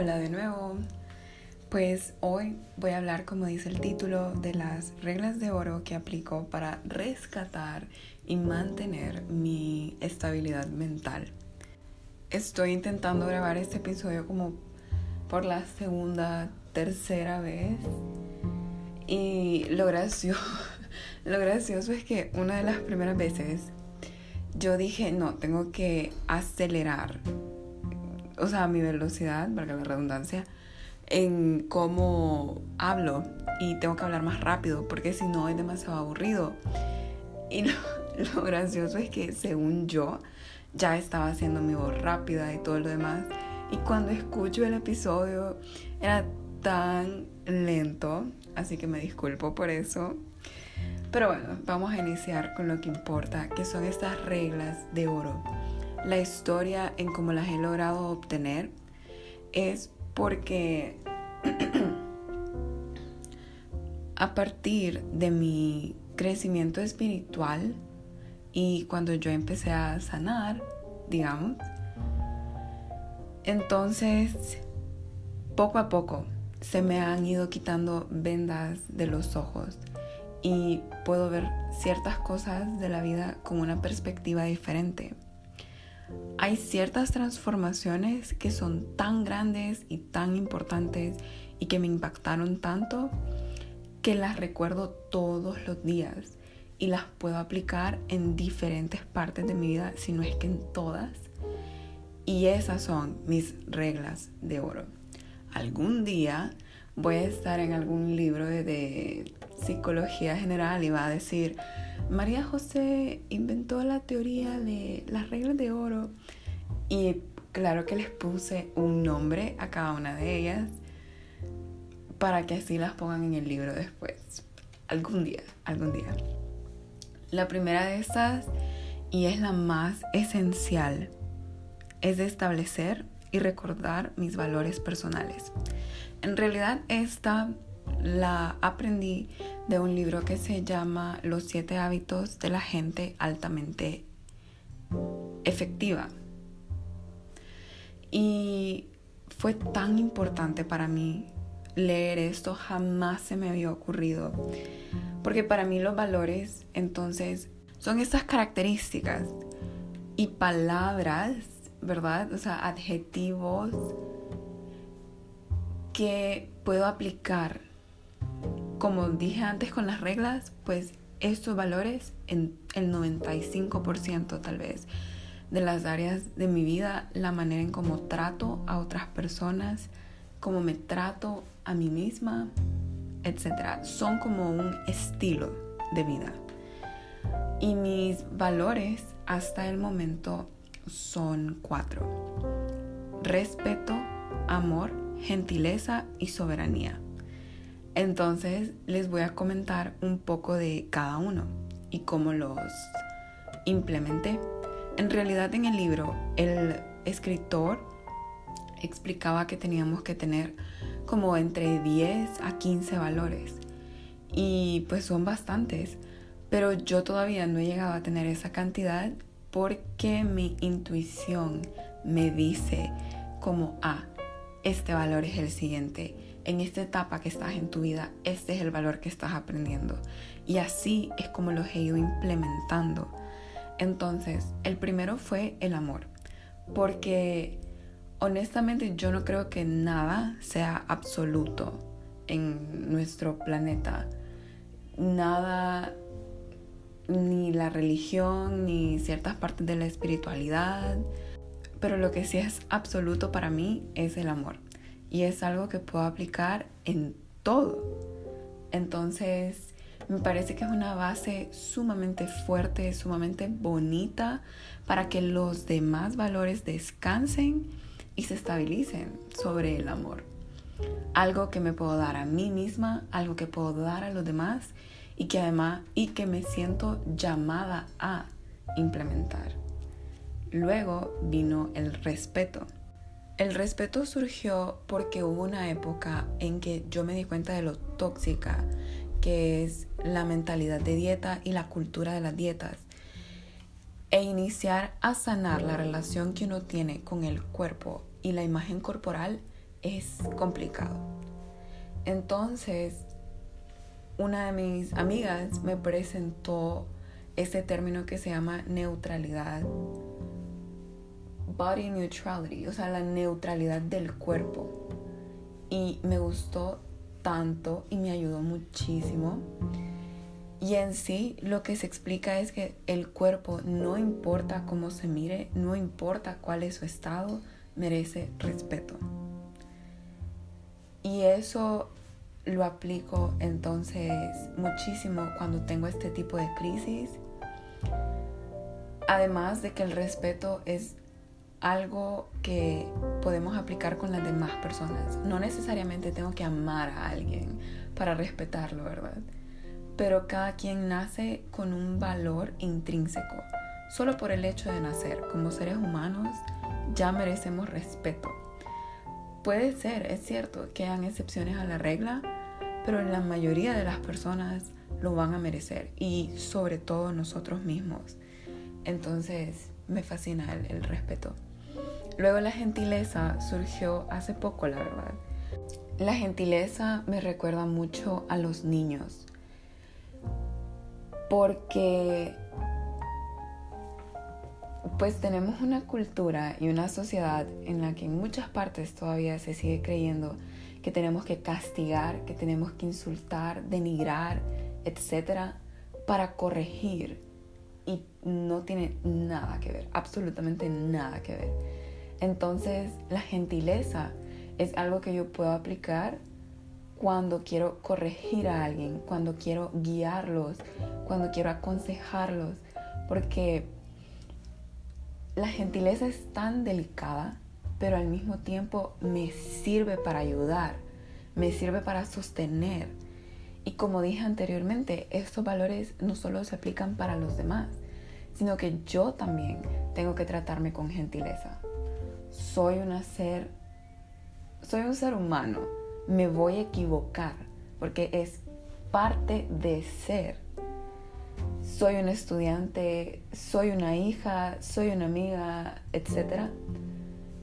Hola de nuevo. Pues hoy voy a hablar, como dice el título, de las reglas de oro que aplico para rescatar y mantener mi estabilidad mental. Estoy intentando grabar este episodio como por la segunda, tercera vez. Y lo gracioso, lo gracioso es que una de las primeras veces yo dije, no, tengo que acelerar o sea, mi velocidad, valga la redundancia, en cómo hablo y tengo que hablar más rápido porque si no es demasiado aburrido. Y lo, gracioso es que según yo ya estaba haciendo mi voz rápida y todo lo demás. Y cuando escucho el episodio era tan lento, así que me disculpo por eso. Pero bueno, vamos a iniciar con lo que importa, que son estas reglas de oro la historia en cómo las he logrado obtener es porque a partir de mi crecimiento espiritual y cuando yo empecé a sanar, digamos, entonces poco a poco se me han ido quitando vendas de los ojos y puedo ver ciertas cosas de la vida con una perspectiva diferente hay ciertas transformaciones que son tan grandes y tan importantes y que me impactaron tanto que las recuerdo todos los días y las puedo aplicar en diferentes partes de mi vida, si no es que en todas. Y esas son mis reglas de oro. Algún día voy a estar en algún libro de, psicología general y va a decir, María José inventó la teoría de las reglas de oro y claro que les puse un nombre a cada una de ellas para que así las pongan en el libro después. Algún día, algún día. La primera de estas, y es la más esencial, es de establecer y recordar mis valores personales. En realidad esta la aprendí de un libro que se llama Los siete hábitos de la gente altamente efectiva. Y fue tan importante para mí leer esto, jamás se me había ocurrido. Porque para mí los valores entonces son estas características y palabras, ¿verdad? O sea, adjetivos que puedo aplicar. Como dije antes con las reglas, pues estos valores en el 95% tal vez de las áreas de mi vida, la manera en cómo trato a otras personas, cómo me trato a mí misma, etc. Son como un estilo de vida. Y mis valores hasta el momento son cuatro. Respeto, amor, gentileza y soberanía. Entonces les voy a comentar un poco de cada uno y cómo los implementé. En realidad en el libro el escritor explicaba que teníamos que tener como entre 10 a 15 valores y pues son bastantes, pero yo todavía no he llegado a tener esa cantidad porque mi intuición me dice como, ah, este valor es el siguiente. En esta etapa que estás en tu vida, este es el valor que estás aprendiendo. Y así es como los he ido implementando. Entonces, el primero fue el amor. Porque honestamente yo no creo que nada sea absoluto en nuestro planeta. Nada, ni la religión, ni ciertas partes de la espiritualidad, pero lo que sí es absoluto para mí es el amor. Y es algo que puedo aplicar en todo. Entonces, me parece que es una base sumamente fuerte, sumamente bonita para que los demás valores descansen y se estabilicen sobre el amor. Algo que me puedo dar a mí misma, algo que puedo dar a los demás y que además y que me siento llamada a implementar. Luego vino el respeto. El respeto surgió porque hubo una época en que yo me di cuenta de lo tóxica que es la mentalidad de dieta y la cultura de las dietas e iniciar a sanar la relación que uno tiene con el cuerpo y la imagen corporal es complicado. Entonces, una de mis amigas me presentó este término que se llama neutralidad, body neutrality, o sea, la neutralidad del cuerpo. Y me gustó tanto y me ayudó muchísimo. Y en sí lo que se explica es que el cuerpo, no importa cómo se mire, no importa cuál es su estado, merece respeto. Y eso lo aplico entonces muchísimo cuando tengo este tipo de crisis. Además de que el respeto es algo que podemos aplicar con las demás personas. No necesariamente tengo que amar a alguien para respetarlo, ¿verdad? Pero cada quien nace con un valor intrínseco. Solo por el hecho de nacer como seres humanos ya merecemos respeto. Puede ser, es cierto, que hayan excepciones a la regla, pero la mayoría de las personas lo van a merecer y sobre todo nosotros mismos. Entonces me fascina el, el respeto. Luego la gentileza surgió hace poco, la verdad. La gentileza me recuerda mucho a los niños. Porque pues tenemos una cultura y una sociedad en la que en muchas partes todavía se sigue creyendo que tenemos que castigar, que tenemos que insultar, denigrar, etcétera, para corregir. Y no tiene nada que ver, absolutamente nada que ver. Entonces, la gentileza es algo que yo puedo aplicar cuando quiero corregir a alguien, cuando quiero guiarlos, cuando quiero aconsejarlos, porque la gentileza es tan delicada, pero al mismo tiempo me sirve para ayudar, me sirve para sostener. Y como dije anteriormente, estos valores no solo se aplican para los demás, sino que yo también tengo que tratarme con gentileza soy una ser, soy un ser humano, me voy a equivocar, porque es parte de ser. Soy un estudiante, soy una hija, soy una amiga, etc.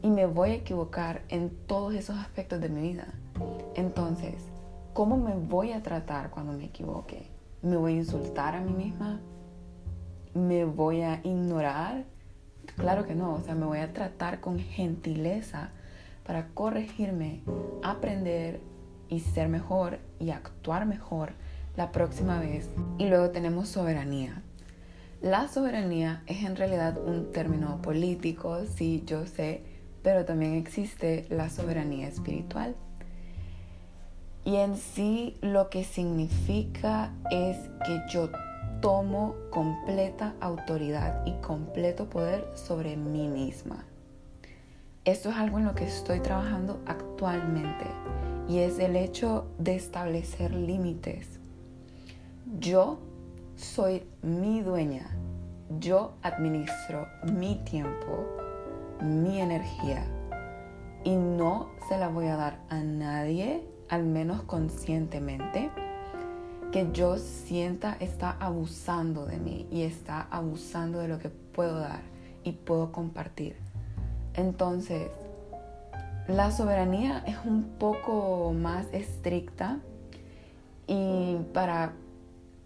Y me voy a equivocar en todos esos aspectos de mi vida. Entonces, ¿cómo me voy a tratar cuando me equivoque? ¿Me voy a insultar a mí misma? ¿Me voy a ignorar? Claro que no, o sea, me voy a tratar con gentileza para corregirme, aprender y ser mejor y actuar mejor la próxima vez. Y luego tenemos soberanía. La soberanía es en realidad un término político, sí, yo sé, pero también existe la soberanía espiritual. Y en sí lo que significa es que yo tomo completa autoridad y completo poder sobre mí misma. Esto es algo en lo que estoy trabajando actualmente y es el hecho de establecer límites. Yo soy mi dueña. Yo administro mi tiempo, mi energía y no se la voy a dar a nadie, al menos conscientemente que yo sienta está abusando de mí y está abusando de lo que puedo dar y puedo compartir. Entonces, la soberanía es un poco más estricta y para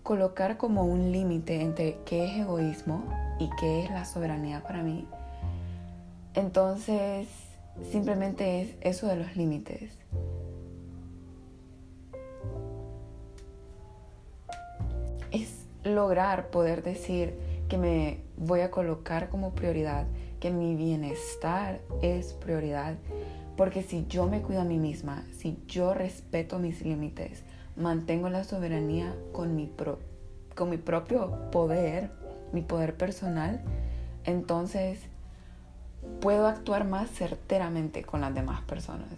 colocar como un límite entre qué es egoísmo y qué es la soberanía para mí, entonces simplemente es eso de los límites. Lograr poder decir que me voy a colocar como prioridad, que mi bienestar es prioridad. Porque si yo me cuido a mí misma, si yo respeto mis límites, mantengo la soberanía con mi, con mi propio poder, mi poder personal, entonces puedo actuar más certeramente con las demás personas.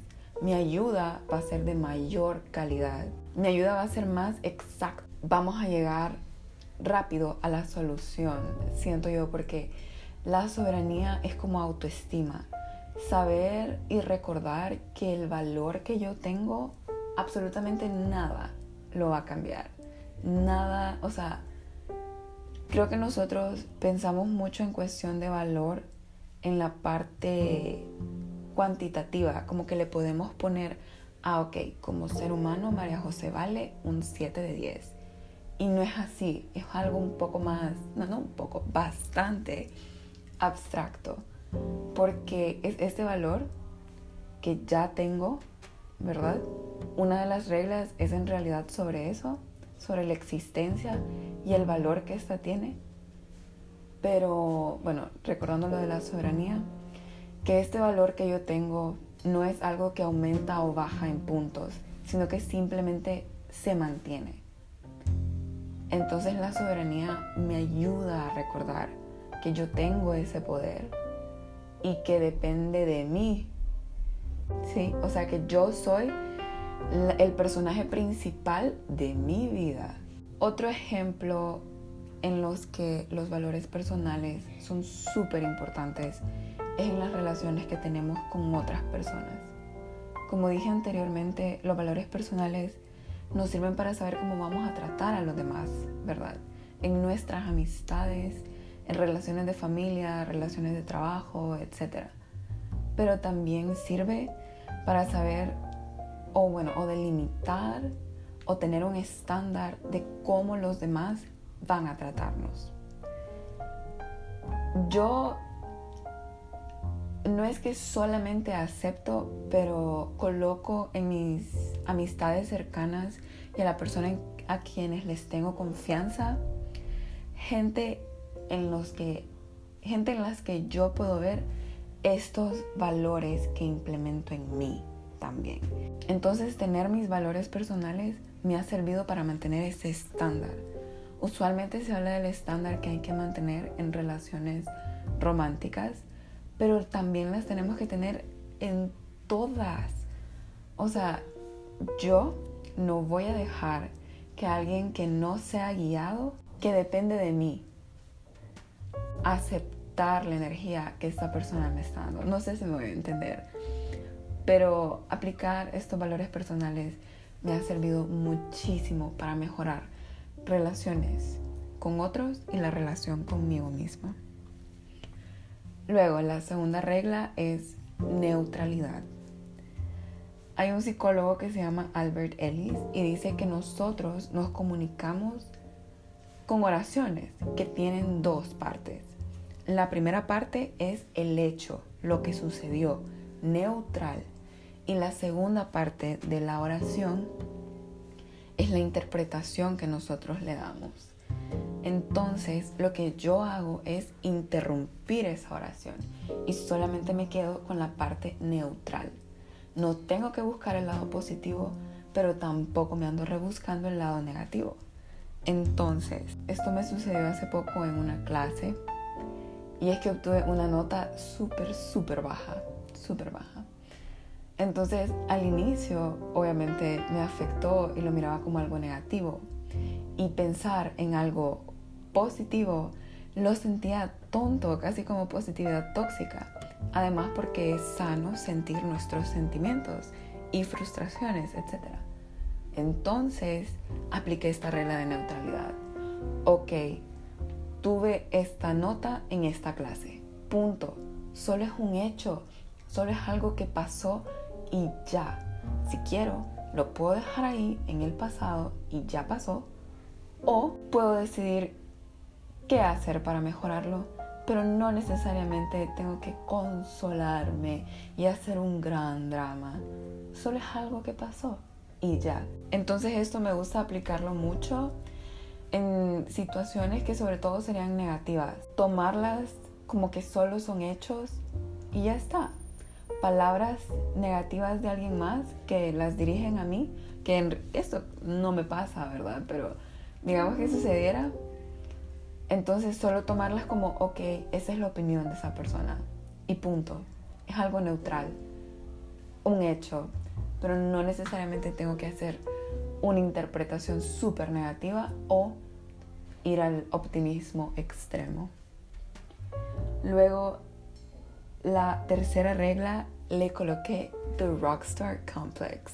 Mi ayuda va a ser de mayor calidad. Mi ayuda va a ser más exacta. Vamos a llegar rápido a la solución, siento yo, porque la soberanía es como autoestima. Saber y recordar que el valor que yo tengo, absolutamente nada lo va a cambiar. Nada, o sea, creo que nosotros pensamos mucho en cuestión de valor en la parte cuantitativa, como que le podemos poner, ah, ok, como ser humano María José vale un 7 de 10. Y no es así, es algo un poco más, no, no un poco, bastante abstracto, porque es este valor que ya tengo, ¿verdad? Una de las reglas es en realidad sobre eso, sobre la existencia y el valor que ésta tiene. Pero bueno, recordando lo de la soberanía, que este valor que yo tengo no es algo que aumenta o baja en puntos, sino que simplemente se mantiene. Entonces la soberanía me ayuda a recordar que yo tengo ese poder y que depende de mí. ¿Sí? O sea que yo soy el personaje principal de mi vida. Otro ejemplo en los que los valores personales son súper importantes es en las relaciones que tenemos con otras personas. Como dije anteriormente, los valores personales nos sirven para saber cómo vamos a tratar a los demás, ¿verdad? En nuestras amistades, en relaciones de familia, relaciones de trabajo, etc. Pero también sirve para saber o bueno, o delimitar o tener un estándar de cómo los demás van a tratarnos. Yo no es que solamente acepto, pero coloco en mis amistades cercanas y a la persona a quienes les tengo confianza, gente en los que gente en las que yo puedo ver estos valores que implemento en mí también. Entonces, tener mis valores personales me ha servido para mantener ese estándar. Usualmente se habla del estándar que hay que mantener en relaciones románticas, pero también las tenemos que tener en todas. O sea, yo no voy a dejar que alguien que no sea guiado, que depende de mí, aceptar la energía que esta persona me está dando. No sé si me voy a entender, pero aplicar estos valores personales me ha servido muchísimo para mejorar relaciones con otros y la relación conmigo misma. Luego, la segunda regla es neutralidad. Hay un psicólogo que se llama Albert Ellis y dice que nosotros nos comunicamos con oraciones que tienen dos partes. La primera parte es el hecho, lo que sucedió, neutral. Y la segunda parte de la oración es la interpretación que nosotros le damos. Entonces, lo que yo hago es interrumpir esa oración y solamente me quedo con la parte neutral. No tengo que buscar el lado positivo, pero tampoco me ando rebuscando el lado negativo. Entonces, esto me sucedió hace poco en una clase y es que obtuve una nota súper, súper baja, súper baja. Entonces, al inicio, obviamente, me afectó y lo miraba como algo negativo. Y pensar en algo positivo lo sentía tonto, casi como positividad tóxica. Además, porque es sano sentir nuestros sentimientos y frustraciones, etc. Entonces, apliqué esta regla de neutralidad. Ok, tuve esta nota en esta clase. Punto. Solo es un hecho. Solo es algo que pasó y ya. Si quiero, lo puedo dejar ahí en el pasado y ya pasó. O puedo decidir qué hacer para mejorarlo, pero no necesariamente tengo que consolarme y hacer un gran drama. Solo es algo que pasó y ya. Entonces esto me gusta aplicarlo mucho en situaciones que sobre todo serían negativas. Tomarlas como que solo son hechos y ya está palabras negativas de alguien más que las dirigen a mí, que esto no me pasa, ¿verdad? Pero digamos que sucediera, entonces solo tomarlas como, ok, esa es la opinión de esa persona y punto. Es algo neutral, un hecho, pero no necesariamente tengo que hacer una interpretación súper negativa o ir al optimismo extremo. Luego la tercera regla le coloqué The Rockstar Complex.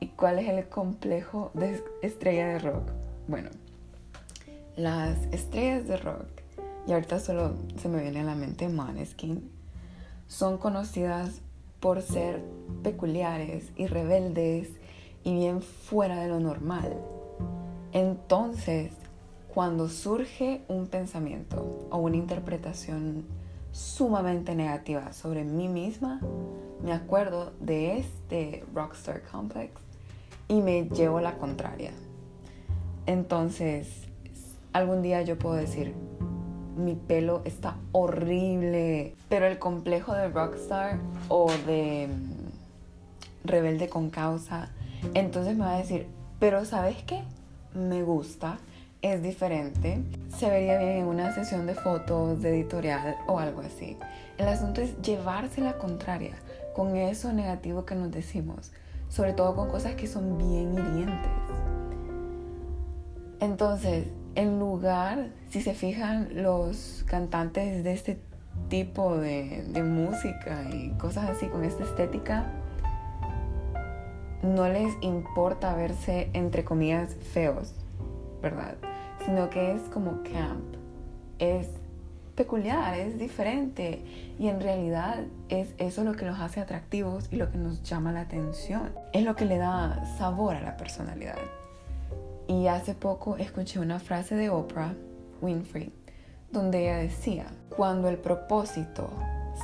¿Y cuál es el complejo de estrella de rock? Bueno, las estrellas de rock, y ahorita solo se me viene a la mente Maneskin, son conocidas por ser peculiares y rebeldes y bien fuera de lo normal. Entonces, cuando surge un pensamiento o una interpretación sumamente negativa sobre mí misma, me acuerdo de este Rockstar Complex y me llevo la contraria. Entonces, algún día yo puedo decir, mi pelo está horrible, pero el complejo de Rockstar o de mm, rebelde con causa, entonces me va a decir, pero ¿sabes qué? Me gusta es diferente, se vería bien en una sesión de fotos, de editorial o algo así. El asunto es llevarse la contraria con eso negativo que nos decimos, sobre todo con cosas que son bien hirientes. Entonces, en lugar, si se fijan, los cantantes de este tipo de, música y cosas así con esta estética, no les importa verse, entre comillas, feos, ¿verdad? sino que es como camp, es peculiar, es diferente y en realidad es eso lo que los hace atractivos y lo que nos llama la atención, es lo que le da sabor a la personalidad. Y hace poco escuché una frase de Oprah Winfrey donde ella decía, cuando el propósito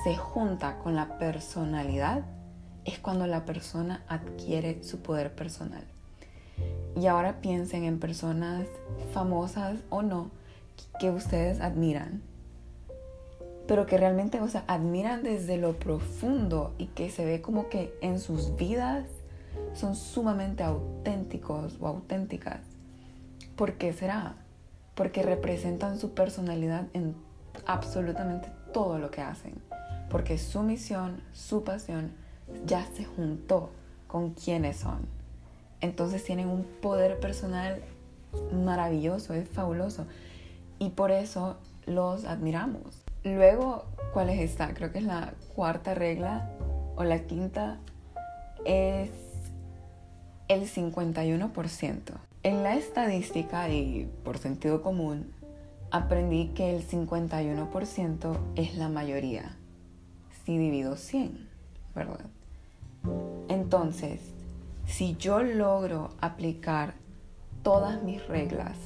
se junta con la personalidad, es cuando la persona adquiere su poder personal. Y ahora piensen en personas famosas o no que ustedes admiran, pero que realmente, o sea, admiran desde lo profundo y que se ve como que en sus vidas son sumamente auténticos o auténticas. ¿Por qué será? Porque representan su personalidad en absolutamente todo lo que hacen. Porque su misión, su pasión ya se juntó con quienes son. Entonces tienen un poder personal maravilloso, es fabuloso. Y por eso los admiramos. Luego, ¿cuál es esta? Creo que es la cuarta regla o la quinta. Es el 51%. En la estadística y por sentido común, aprendí que el 51% es la mayoría. Si divido 100, ¿verdad? Entonces, si yo logro aplicar todas mis reglas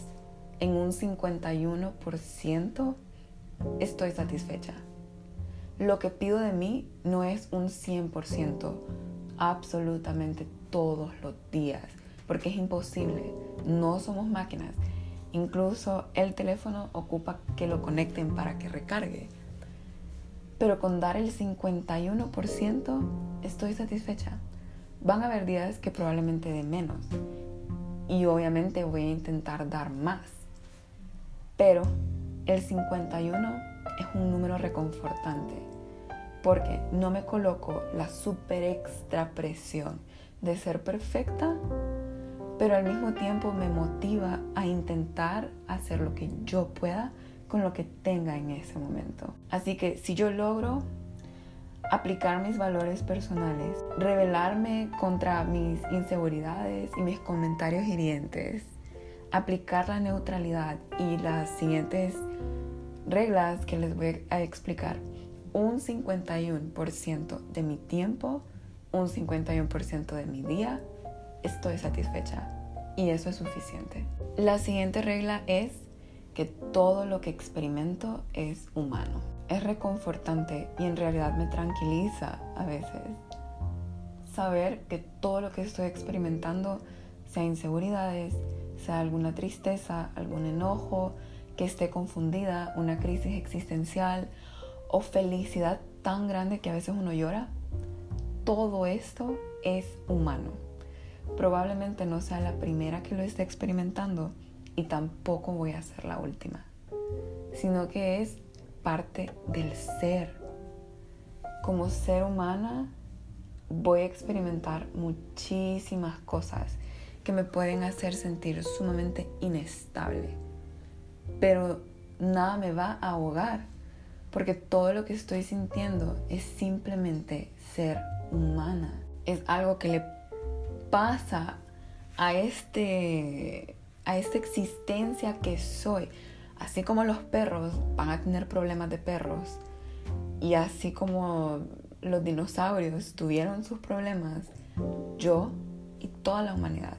en un 51%, estoy satisfecha. Lo que pido de mí no es un 100% absolutamente todos los días, porque es imposible. No somos máquinas. Incluso el teléfono ocupa que lo conecten para que recargue. Pero con dar el 51% estoy satisfecha. Van a haber días que probablemente de menos. Y obviamente voy a intentar dar más. Pero el 51 es un número reconfortante. Porque no me coloco la super extra presión de ser perfecta, pero al mismo tiempo me motiva a intentar hacer lo que yo pueda con lo que tenga en ese momento. Así que si yo logro aplicar mis valores personales, rebelarme contra mis inseguridades y mis comentarios hirientes, aplicar la neutralidad y las siguientes reglas que les voy a explicar. Un 51% de mi tiempo, un 51% de mi día, estoy satisfecha y eso es suficiente. La siguiente regla es que todo lo que experimento es humano es reconfortante y en realidad me tranquiliza a veces saber que todo lo que estoy experimentando, sea inseguridades, sea alguna tristeza, algún enojo, que esté confundida, una crisis existencial o felicidad tan grande que a veces uno llora, todo esto es humano. Probablemente no sea la primera que lo esté experimentando y tampoco voy a ser la última, sino que es parte del ser. Como ser humana voy a experimentar muchísimas cosas que me pueden hacer sentir sumamente inestable. Pero nada me va a ahogar, porque todo lo que estoy sintiendo es simplemente ser humana. Es algo que le pasa a este a esta existencia que soy. Así como los perros van a tener problemas de perros y así como los dinosaurios tuvieron sus problemas, yo y toda la humanidad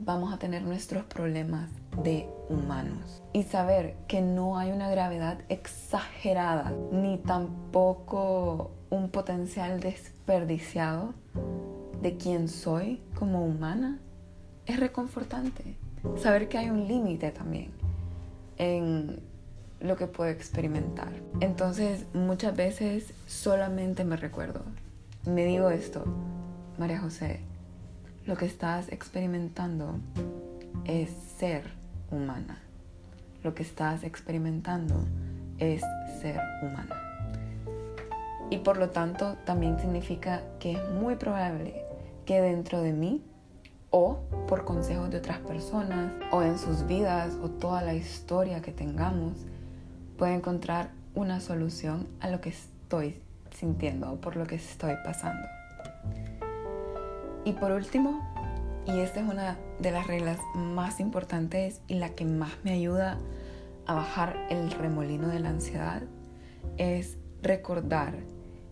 vamos a tener nuestros problemas de humanos. Y saber que no hay una gravedad exagerada, ni tampoco un potencial desperdiciado de quién soy como humana, es reconfortante. Saber que hay un límite también en lo que puedo experimentar. Entonces muchas veces solamente me recuerdo, me digo esto, María José, lo que estás experimentando es ser humana. Lo que estás experimentando es ser humana. Y por lo tanto también significa que es muy probable que dentro de mí o por consejos de otras personas o en sus vidas o toda la historia que tengamos, pueda encontrar una solución a lo que estoy sintiendo o por lo que estoy pasando. Y por último, y esta es una de las reglas más importantes y la que más me ayuda a bajar el remolino de la ansiedad, es recordar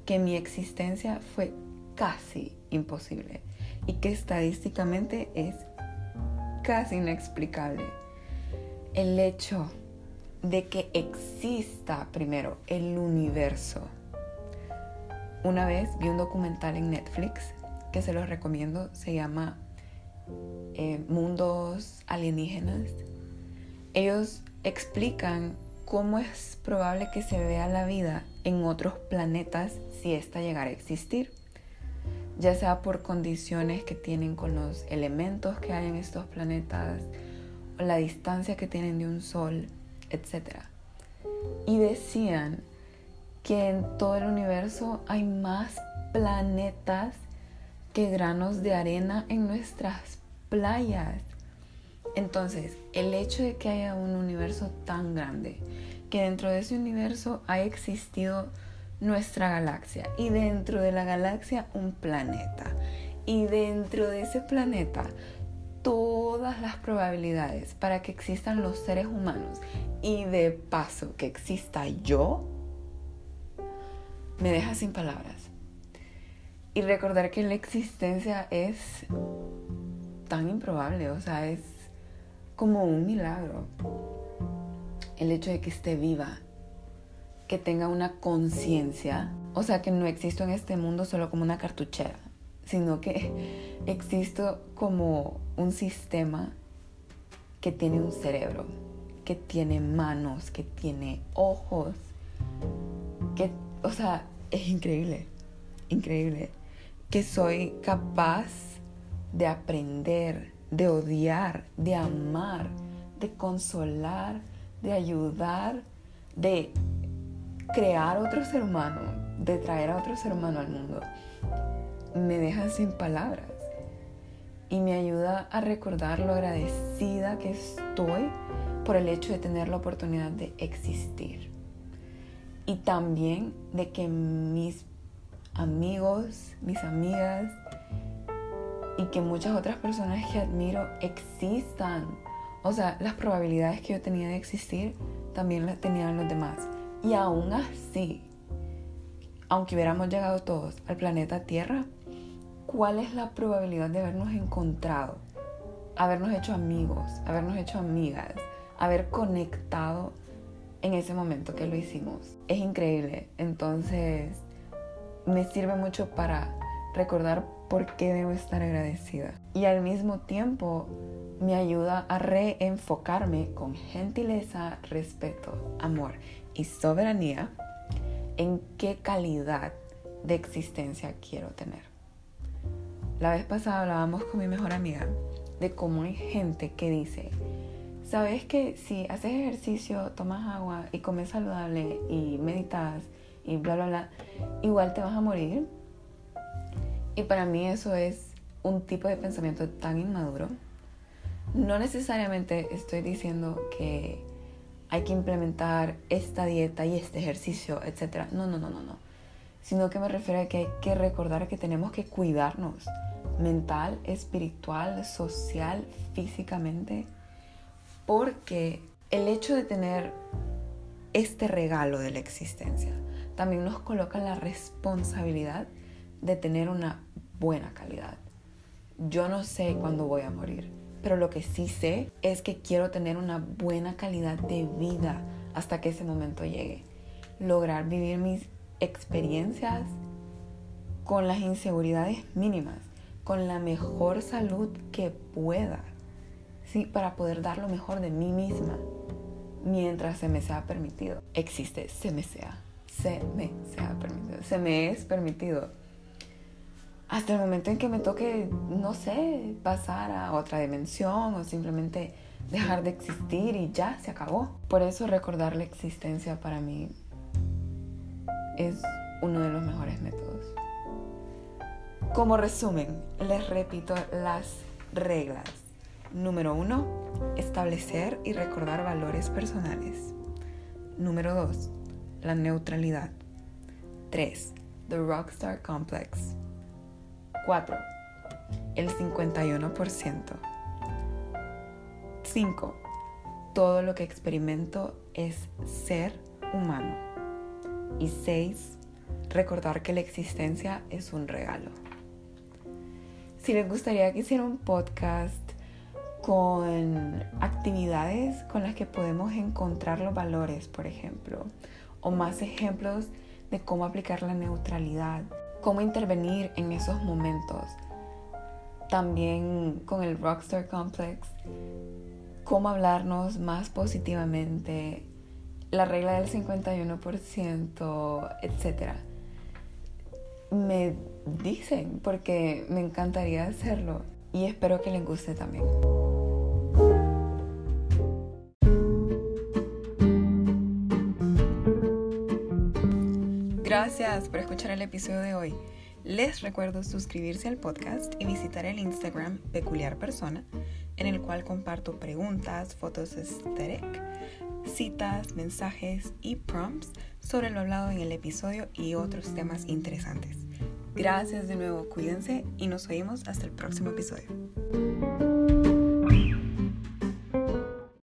que mi existencia fue casi imposible y que estadísticamente es casi inexplicable. El hecho de que exista primero el universo. Una vez vi un documental en Netflix que se los recomiendo, se llama eh, Mundos Alienígenas. Ellos explican cómo es probable que se vea la vida en otros planetas si ésta llegara a existir, ya sea por condiciones que tienen con los elementos que hay en estos planetas, o la distancia que tienen de un sol, etc. Y decían que en todo el universo hay más planetas que granos de arena en nuestras playas. Entonces, el hecho de que haya un universo tan grande, que dentro de ese universo ha existido nuestra galaxia y dentro de la galaxia un planeta y dentro de ese planeta todas las probabilidades para que existan los seres humanos y de paso que exista yo, me deja sin palabras. Y recordar que la existencia es tan improbable, o sea, es como un milagro. El hecho de que esté viva, que tenga una conciencia, o sea, que no existo en este mundo solo como una cartuchera, sino que existo como un sistema que tiene un cerebro, que tiene manos, que tiene ojos, que, o sea, es increíble, increíble, que soy capaz de aprender, de odiar, de amar, de consolar, de ayudar, de crear otro ser humano, de traer a otro ser humano al mundo, me deja sin palabras y me ayuda a recordar lo agradecida que estoy por el hecho de tener la oportunidad de existir. Y también de que mis amigos, mis amigas y que muchas otras personas que admiro existan. O sea, las probabilidades que yo tenía de existir también las tenían los demás. Y aún así, aunque hubiéramos llegado todos al planeta Tierra, ¿cuál es la probabilidad de habernos encontrado? Habernos hecho amigos, habernos hecho amigas, haber conectado en ese momento que lo hicimos. Es increíble. Entonces, me sirve mucho para recordar por qué debo estar agradecida. Y al mismo tiempo me ayuda a reenfocarme con gentileza, respeto, amor y soberanía en qué calidad de existencia quiero tener. La vez pasada hablábamos con mi mejor amiga de cómo hay gente que dice, sabes que si haces ejercicio, tomas agua y comes saludable y meditas y bla, bla, bla, igual te vas a morir. Y para mí eso es un tipo de pensamiento tan inmaduro. No necesariamente estoy diciendo que hay que implementar esta dieta y este ejercicio, etc. No, no, no, no, no. Sino que me refiero a que hay que recordar que tenemos que cuidarnos mental, espiritual, social, físicamente, porque el hecho de tener este regalo de la existencia, también nos coloca la responsabilidad de tener una buena calidad. Yo no sé cuándo voy a morir, pero lo que sí sé es que quiero tener una buena calidad de vida hasta que ese momento llegue. Lograr vivir mis experiencias con las inseguridades mínimas, con la mejor salud que pueda, ¿sí? para poder dar lo mejor de mí misma mientras se me sea permitido. Existe, se me sea, se me sea permitido, se me es permitido hasta el momento en que me toque, no sé, pasar a otra dimensión o simplemente dejar de existir y ya se acabó. Por eso recordar la existencia para mí es uno de los mejores métodos. Como resumen, les repito las reglas. Número uno, establecer y recordar valores personales. Número dos, la neutralidad. Tres, The Rockstar Complex. 4. El 51%. 5. Todo lo que experimento es ser humano. Y 6. Recordar que la existencia es un regalo. Si les gustaría que hiciera un podcast con actividades con las que podemos encontrar los valores, por ejemplo, o más ejemplos de cómo aplicar la neutralidad cómo intervenir en esos momentos. También con el Rockstar Complex, cómo hablarnos más positivamente, la regla del 51%, etc. Me dicen porque me encantaría hacerlo y espero que les guste también. Gracias por escuchar el episodio de hoy. Les recuerdo suscribirse al podcast y visitar el Instagram Peculiar Persona, en el cual comparto preguntas, fotos aesthetic, citas, mensajes y prompts sobre lo hablado en el episodio y otros temas interesantes. Gracias de nuevo, cuídense y nos oímos hasta el próximo episodio.